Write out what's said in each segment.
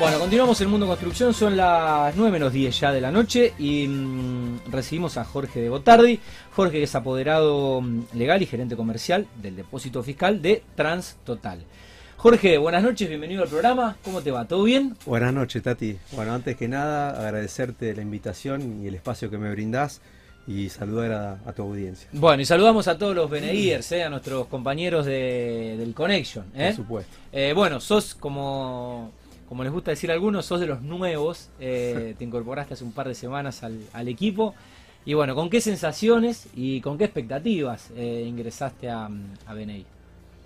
Bueno, continuamos en Mundo Construcción, son las 9 menos 10 ya de la noche y mm, recibimos a Jorge de Botardi. Jorge es apoderado mm, legal y gerente comercial del depósito fiscal de Trans Total. Jorge, buenas noches, bienvenido al programa. ¿Cómo te va? ¿Todo bien? Buenas noches, Tati. Bueno, antes que nada, agradecerte la invitación y el espacio que me brindás y saludar a, a tu audiencia. Bueno, y saludamos a todos los BNIers, eh, a nuestros compañeros de- del Connection. eh. Por supuesto. Eh, bueno, sos como, como les gusta decir a algunos, sos de los nuevos. eh, te incorporaste hace un par de semanas al, al equipo. Y bueno, ¿con qué sensaciones y con qué expectativas eh, ingresaste a, a BNI?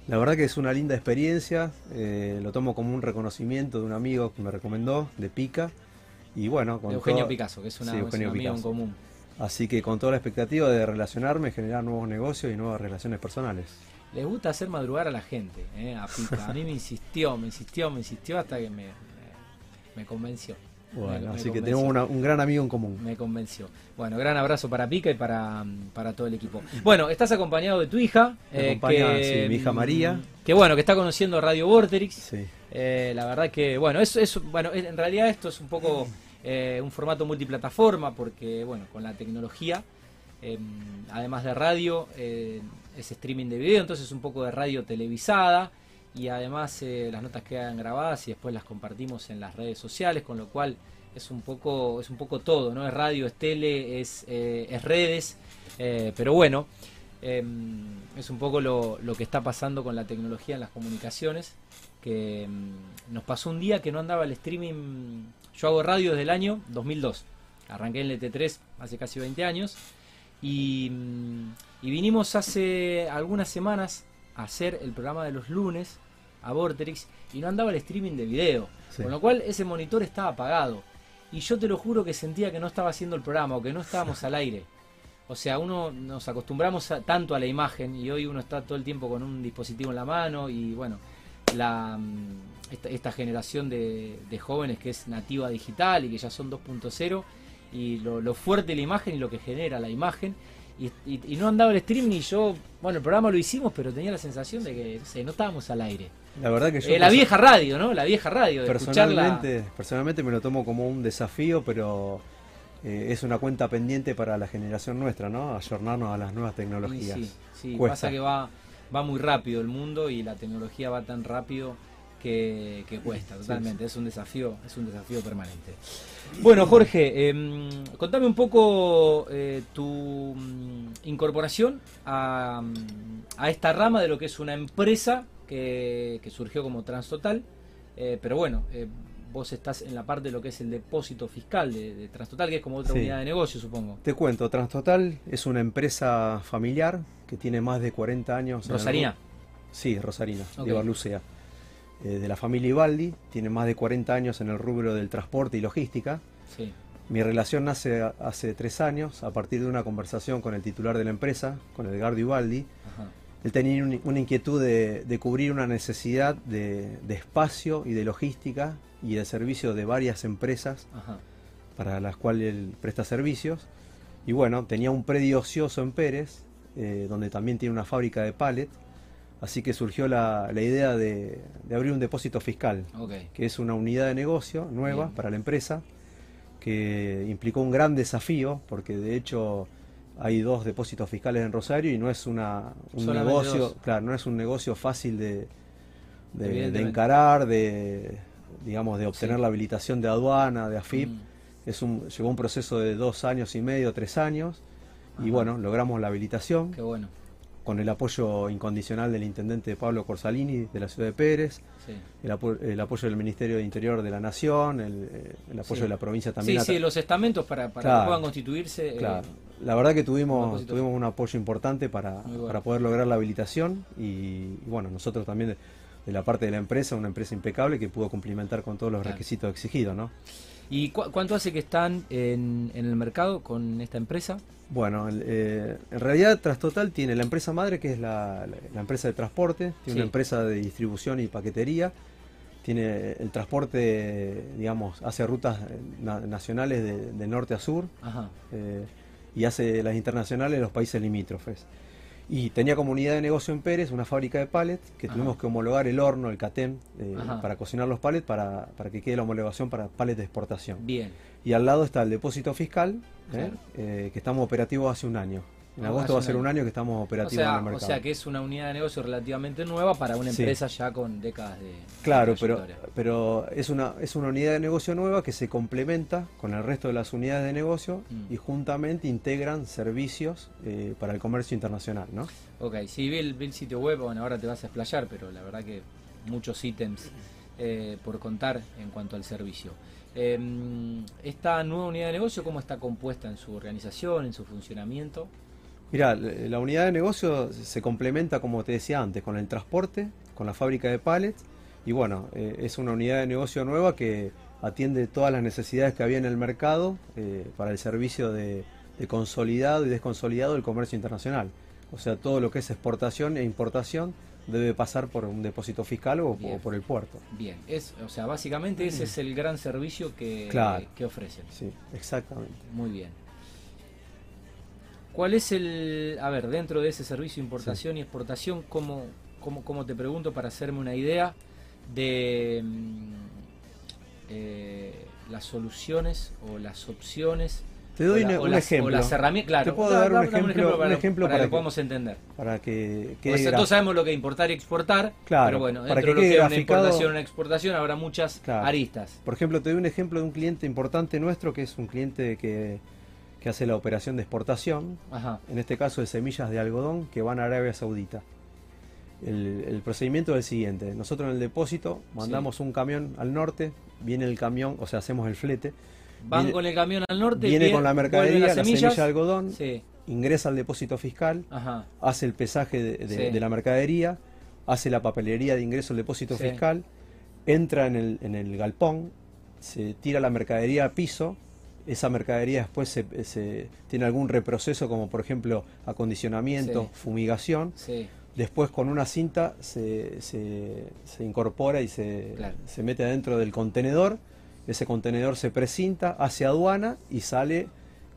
La verdad que es una linda experiencia, eh, lo tomo como un reconocimiento de un amigo que me recomendó, de Pica. Y bueno, con Eugenio todo- Picasso, que es, una, Sí, es un Eugenio amigo en común. Así que con toda la expectativa de relacionarme, generar nuevos negocios y nuevas relaciones personales. Les gusta hacer madrugar a la gente, eh, a Pica. A mí me insistió, me insistió, me insistió hasta que me, me, me convenció. Bueno, Me- así que tenemos una- un gran amigo en común. Me convenció. Bueno, gran abrazo para Pica y para, para todo el equipo. Bueno, estás acompañado de tu hija. Eh, acompaña, que, sí, mi hija María. Que bueno, que está conociendo Radio Vorterix. Sí. Eh, la verdad que, bueno, es, es- bueno, en realidad esto es un poco eh, un formato multiplataforma porque, bueno, con la tecnología, eh, además de radio, eh, es streaming de video, entonces un poco de radio televisada y además eh, las notas quedan grabadas y después las compartimos en las redes sociales, con lo cual es un poco, es un poco todo, ¿no? Es radio, es tele, es, eh, es redes, pero bueno, eh, es un poco lo, lo que está pasando con la tecnología en las comunicaciones que mm, nos pasó un día que no andaba el streaming. Yo hago radio desde el año 2002. Arranqué en el ET3 hace casi 20 años. Y, y vinimos hace algunas semanas a hacer el programa de los lunes a Vorterix y no andaba el streaming de video. Sí. Con lo cual ese monitor estaba apagado. Y yo te lo juro que sentía que no estaba haciendo el programa o que no estábamos al aire. O sea, uno nos acostumbramos a- tanto a la imagen y hoy uno está todo el tiempo con un dispositivo en la mano y bueno, la, mm, esta, esta generación de, de jóvenes que es nativa digital y que ya son 2.0 y lo, lo fuerte de la imagen y lo que genera la imagen. Y, y- y no andaba el streaming y yo, bueno, el programa lo hicimos, pero tenía la sensación de que no, sé, no estábamos al aire. La verdad que yo... Eh, la vieja radio, ¿no? La vieja radio, de escucharla. Personalmente, personalmente me lo tomo como un desafío, pero eh, es una cuenta pendiente para la generación nuestra, ¿no? Ayornarnos a las nuevas Y tecnologías. Sí, sí, Cuesta. pasa que va, va muy rápido el mundo y la tecnología va tan rápido que, que cuesta, totalmente. Es un desafío, es un desafío permanente. Bueno, Jorge, em, contame un poco eh, tu mm, incorporación a, mm, a esta rama de lo que es una empresa que, que surgió como Transtotal. Eh, pero bueno, eh, vos estás en la parte de lo que es el depósito fiscal de, de Transtotal, que es como otra Sí. unidad de negocio, supongo. Te cuento, Transtotal es una empresa familiar que tiene más de 40 años. en el Rosarina. Sí, Rosarina, de Barlucea. Eh, de la familia Ibaldi, tiene más de 40 años en el rubro del transporte y logística. Sí. Mi relación nace hace tres años a partir de una conversación con el titular de la empresa, con Edgardo Ibaldi. Ajá. Él tenía un- una inquietud de, de cubrir una necesidad de, de espacio y de logística y de servicio de varias empresas Ajá. para las cuales él presta servicios. Y bueno, tenía un predio ocioso en Pérez, eh, donde también tiene una fábrica de pallet. Así que surgió la, la idea de, de abrir un depósito fiscal, que es una unidad de negocio nueva Bien. para la empresa, que implicó un gran desafío, porque de hecho hay dos depósitos fiscales en Rosario y no es una, un Solamente negocio, dos. claro, no es un negocio fácil de, de- de encarar, de digamos, de obtener Sí. la habilitación de aduana, de AFIP. Mm. Es un, llevó un proceso de dos años y medio, tres años, Ajá. y bueno, logramos la habilitación Qué bueno. Con el apoyo incondicional del intendente Pablo Corsalini de la ciudad de Pérez, Sí, el, apo- el apoyo del Ministerio de Interior de la Nación, el, eh, el apoyo Sí. de la provincia sí, también. sí, tra- los estamentos para, para Claro. que puedan constituirse. eh, Claro. La verdad que tuvimos, tuvimos un apoyo importante para, bueno. para poder lograr la habilitación y, y bueno, nosotros también de, de la parte de la empresa, una empresa impecable que pudo cumplimentar con todos los Claro. requisitos exigidos, ¿no? ¿Y cu- cuánto hace que están en, en el mercado con esta empresa? Bueno, eh, en realidad Trastotal tiene la empresa madre que es la, la- la empresa de transporte, tiene Sí. una empresa de distribución y paquetería, tiene el transporte, digamos, hace rutas eh, na- nacionales de, de norte a sur Ajá. eh, y hace las internacionales de los países limítrofes. Y tenía como unidad de negocio en Pérez una fábrica de pallets que Ajá. tuvimos que homologar el horno, el catén, eh, para cocinar los pallets para, para que quede la homologación para pallets de exportación. Bien. Y al lado está el depósito fiscal, ¿eh? Eh, que estamos operativos hace un año. En agosto va a ser un año. que estamos O operativos en el o mercado. sea que es una unidad de negocio relativamente nueva para una Sí. empresa ya con décadas de Claro, pero, pero es, una, es una unidad de negocio nueva que se complementa con el resto de las unidades de negocio Mm. y juntamente integran servicios eh, para el comercio internacional. ¿no? Ok, sí, vi el, vi el sitio web, bueno, ahora te vas a explayar, pero la verdad que muchos ítems eh, por contar en cuanto al servicio. Eh, esta nueva unidad de negocio, ¿cómo está compuesta en su organización, en su funcionamiento? Mira, la unidad de negocio se complementa, como te decía antes, con el transporte, con la fábrica de pallets y bueno, eh, es una unidad de negocio nueva que atiende todas las necesidades que había en el mercado eh, para el servicio de, de consolidado y desconsolidado del comercio internacional. O sea, todo lo que es exportación e importación debe pasar por un depósito fiscal o por el puerto. Bien, es, o sea, básicamente ese es el gran servicio que, Claro. que ofrecen. Sí, exactamente. Muy bien. ¿Cuál es el, a ver, dentro de ese servicio de importación y exportación, cómo, cómo, cómo te pregunto para hacerme una idea de mm, eh, las soluciones o las opciones? Te doy o, la- un, o un las, ejemplo o las herramientas, claro. Te puedo da- dar un ejemplo- para, un ejemplo para para que que- podamos entender. para que Pues todos sabemos lo que es importar y exportar, Claro, pero bueno, para dentro que de lo que es una importación una exportación habrá muchas Claro. aristas. Por ejemplo, te doy un ejemplo de un cliente importante nuestro que es un cliente que, que hace la operación de exportación, Ajá, en este caso de semillas de algodón que van a Arabia Saudita. El, el procedimiento es el siguiente, nosotros en el depósito mandamos un camión al norte, viene el camión, o sea, hacemos el flete, van Viene- con el camión al norte, viene bien, con la mercadería, las la semillas. semilla de algodón, Sí, ingresa al depósito fiscal, ajá, hace el pesaje de, de- Sí. de la mercadería, hace la papelería de ingreso al depósito fiscal, entra en el, en el galpón, se tira la mercadería a piso, esa mercadería después se, se- tiene algún reproceso como por ejemplo acondicionamiento, Sí. fumigación, sí, después con una cinta se, se- se incorpora y se, Claro. se mete adentro del contenedor, ese contenedor se precinta, hace aduana y sale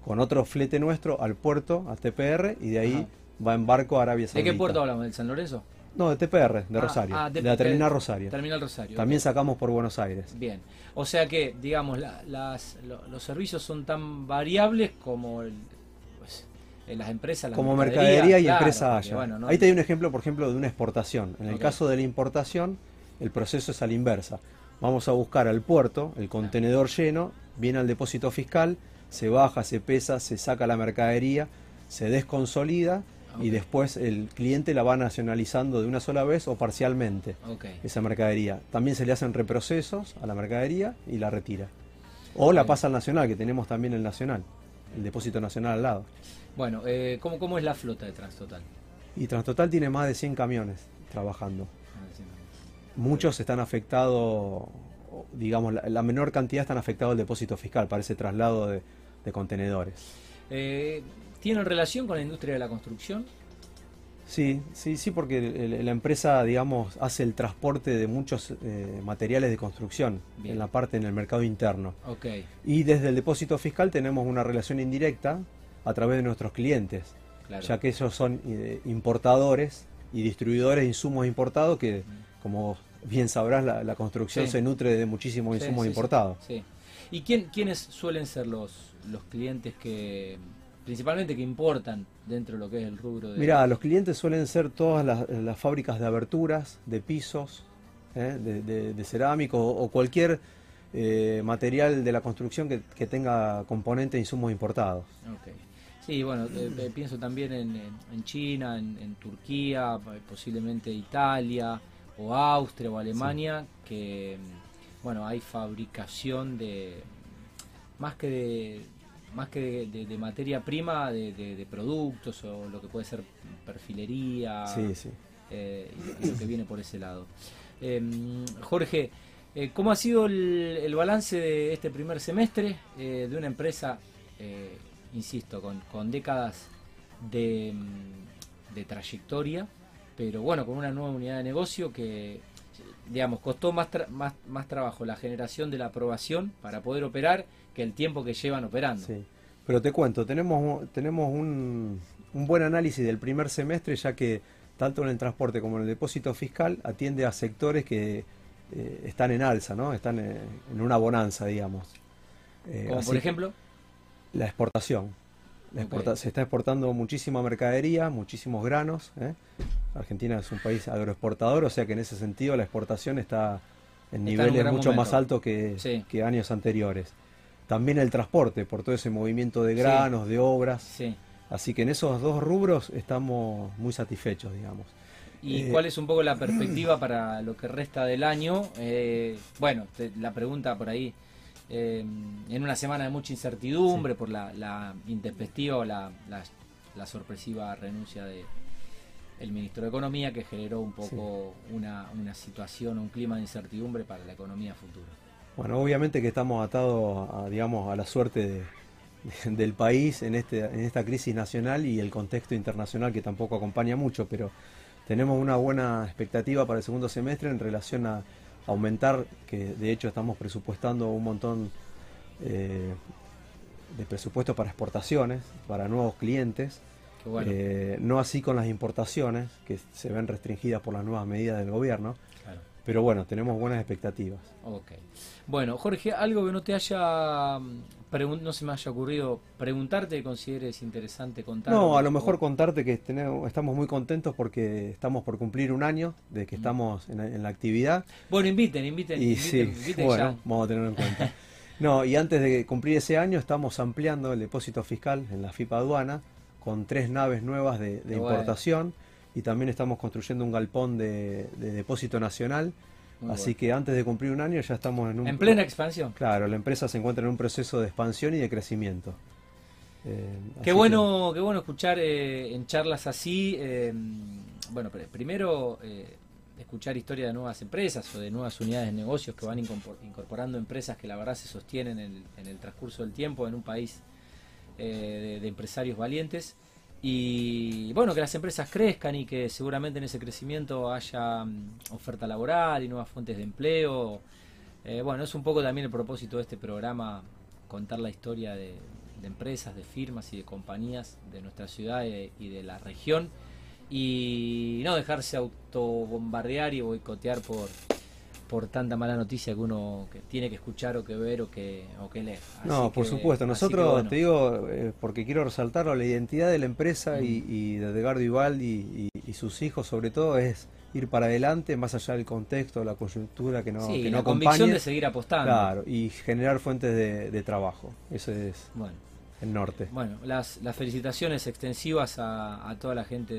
con otro flete nuestro al puerto, a TPR, y de ahí Ajá. va en barco a Arabia ¿De Saudita. qué puerto hablamos? ¿Del San Lorenzo? No, de TPR, de Ah, Rosario. ah, de, la terminal Rosario. Terminal Rosario. También sacamos por Buenos Aires. Bien. O sea que, digamos, la- las, lo- los servicios son tan variables como el- pues, en las empresas. las Como mercadería y claro, empresa haya. bueno, no- Ahí te doy un ejemplo, por ejemplo, de una exportación. En el caso de la importación, el proceso es a la inversa. Vamos a buscar al puerto, el contenedor lleno, viene al depósito fiscal, se baja, se pesa, se saca la mercadería, se desconsolida y después el cliente la va nacionalizando de una sola vez o parcialmente esa mercadería. También se le hacen reprocesos a la mercadería y la retira. O la pasa al nacional, que tenemos también el nacional, el depósito nacional al lado. Bueno, eh, ¿cómo, ¿cómo es la flota de Transtotal? Y Transtotal tiene más de 100 camiones trabajando. Muchos están afectados, digamos, la, la menor cantidad están afectados al depósito fiscal para ese traslado de, de contenedores. Eh, ¿Tienen relación con la industria de la construcción? Sí, sí, sí, porque la empresa, digamos, hace el transporte de muchos eh, materiales de construcción Bien. en la parte en el mercado interno. Ok. Y desde el depósito fiscal tenemos una relación indirecta a través de nuestros clientes, Claro. ya que ellos son eh, importadores y distribuidores de insumos importados que, como bien sabrás, la, la construcción Sí. se nutre de muchísimos insumos sí, sí, importados. Sí. ¿Y quién, quiénes suelen ser los, los clientes que, principalmente que importan dentro de lo que es el rubro de... Mira, los clientes suelen ser todas las, las fábricas de aberturas, de pisos, ¿eh? de, de- de cerámico o, cualquier eh, material de la construcción que, que tenga componente de insumos importados. Ok. Sí, bueno, eh, pienso también en, China, en, en Turquía, posiblemente Italia, o Austria o Alemania, que, mm, bueno, hay fabricación de, más que de, más que de, de- de materia prima, de, productos o lo que puede ser perfilería, Sí, sí. eh, y, y lo que viene por ese lado. Eh, Jorge, eh, ¿cómo ha sido el, el balance de este primer semestre eh, de una empresa, insisto, con, con décadas de, mm, de trayectoria, pero bueno, con una nueva unidad de negocio que, digamos, costó más, tra- más, más trabajo la generación de la aprobación para poder operar que el tiempo que llevan operando? Sí. Pero te cuento, tenemos, tenemos un, un buen análisis del primer semestre, ya que tanto en el transporte como en el depósito fiscal atiende a sectores que eh, están en alza, ¿no? Están eh, en una bonanza, digamos. Eh, como por ejemplo. La exportación. Se está exportando muchísima mercadería, muchísimos granos. Argentina es un país agroexportador, o sea que en ese sentido la exportación está en niveles mucho más altos que, que, años anteriores. También el transporte, por todo ese movimiento de granos, de obras. Así que en esos dos rubros estamos muy satisfechos, digamos. ¿Y eh, cuál es un poco la perspectiva para lo que resta del año? Eh, bueno, la pregunta por ahí, eh, en una semana de mucha incertidumbre por la, la intempestiva o la, la, sorpresiva renuncia de el ministro de Economía que generó un poco una, una situación, un clima de incertidumbre para la economía futura. Bueno, obviamente que estamos atados a, digamos, a la suerte del país en, este, en esta crisis nacional y el contexto internacional que tampoco acompaña mucho, pero tenemos una buena expectativa para el segundo semestre en relación a aumentar, que de hecho estamos presupuestando un montón eh, de presupuestos para exportaciones, para nuevos clientes. Eh, no así con las importaciones, que se ven restringidas por las nuevas medidas del gobierno. Pero bueno, tenemos buenas expectativas. Ok. Bueno, Jorge, algo que no te haya no se me haya ocurrido preguntarte, consideres interesante contar. No, a lo mejor contarte que tenemos, estamos muy contentos porque estamos por cumplir un año de que mm. estamos en, la actividad. Bueno, inviten, inviten. Y sí, bueno, vamos a tenerlo en cuenta. no, y antes de cumplir ese año estamos ampliando el depósito fiscal en la FIPA aduana con tres naves nuevas de, importación y también estamos construyendo un galpón de depósito nacional Así que antes de cumplir un año ya estamos en un... En plena expansión. Claro, la empresa se encuentra en un proceso de expansión y de crecimiento. Eh, qué bueno, qué bueno escuchar eh, en charlas así. Eh, bueno, primero escuchar historias de nuevas empresas o de nuevas unidades de negocios que van incorporando empresas que la verdad se sostienen en el, transcurso del tiempo en un país de empresarios valientes. Y bueno, que las empresas crezcan y que seguramente en ese crecimiento haya mm, oferta laboral y nuevas fuentes de empleo. Eh, bueno, es un poco también el propósito de este programa, contar la historia de, empresas, de firmas y de compañías de nuestra ciudad y de, la región. Y no dejarse autobombardear y boicotear por, por tanta mala noticia que uno que tiene que escuchar o que ver o que, o que leer. no, por supuesto. Nosotros, te digo, eh, porque quiero resaltarlo, la identidad de la empresa y, de Edgardo Ibaldi y, sus hijos sobre todo es ir para adelante, más allá del contexto, la coyuntura que no, sí, que la convicción de seguir apostando. Claro, y generar fuentes de, de trabajo. Eso es. Bueno el norte. Bueno, las, las felicitaciones extensivas a, toda la gente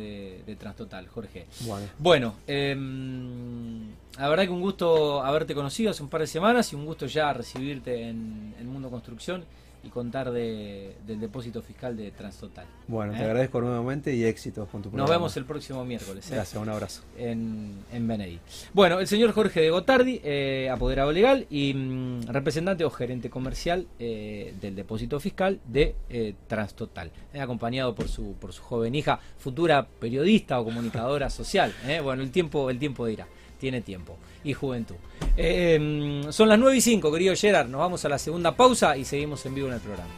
de, Transtotal, Jorge. Bueno, bueno em, la verdad que un gusto haberte conocido hace un par de semanas y un gusto ya recibirte en, en Mundo Construcción y contar de, del depósito fiscal de Transtotal. Bueno, te ¿Eh? agradezco nuevamente y éxitos con tu programa. Nos vemos el próximo miércoles. ¿eh? Gracias, un abrazo. En, en Benedi. Bueno, el señor Jorge de Gotardi, eh, apoderado legal y mm, representante o gerente comercial del depósito fiscal de Transtotal, acompañado por su, por su joven hija, futura periodista o comunicadora social. Bueno, el tiempo, el tiempo dirá tiene tiempo y juventud. Eh, son las 9 y 5, querido Gerard. Nos vamos a la segunda pausa y seguimos en vivo en el programa.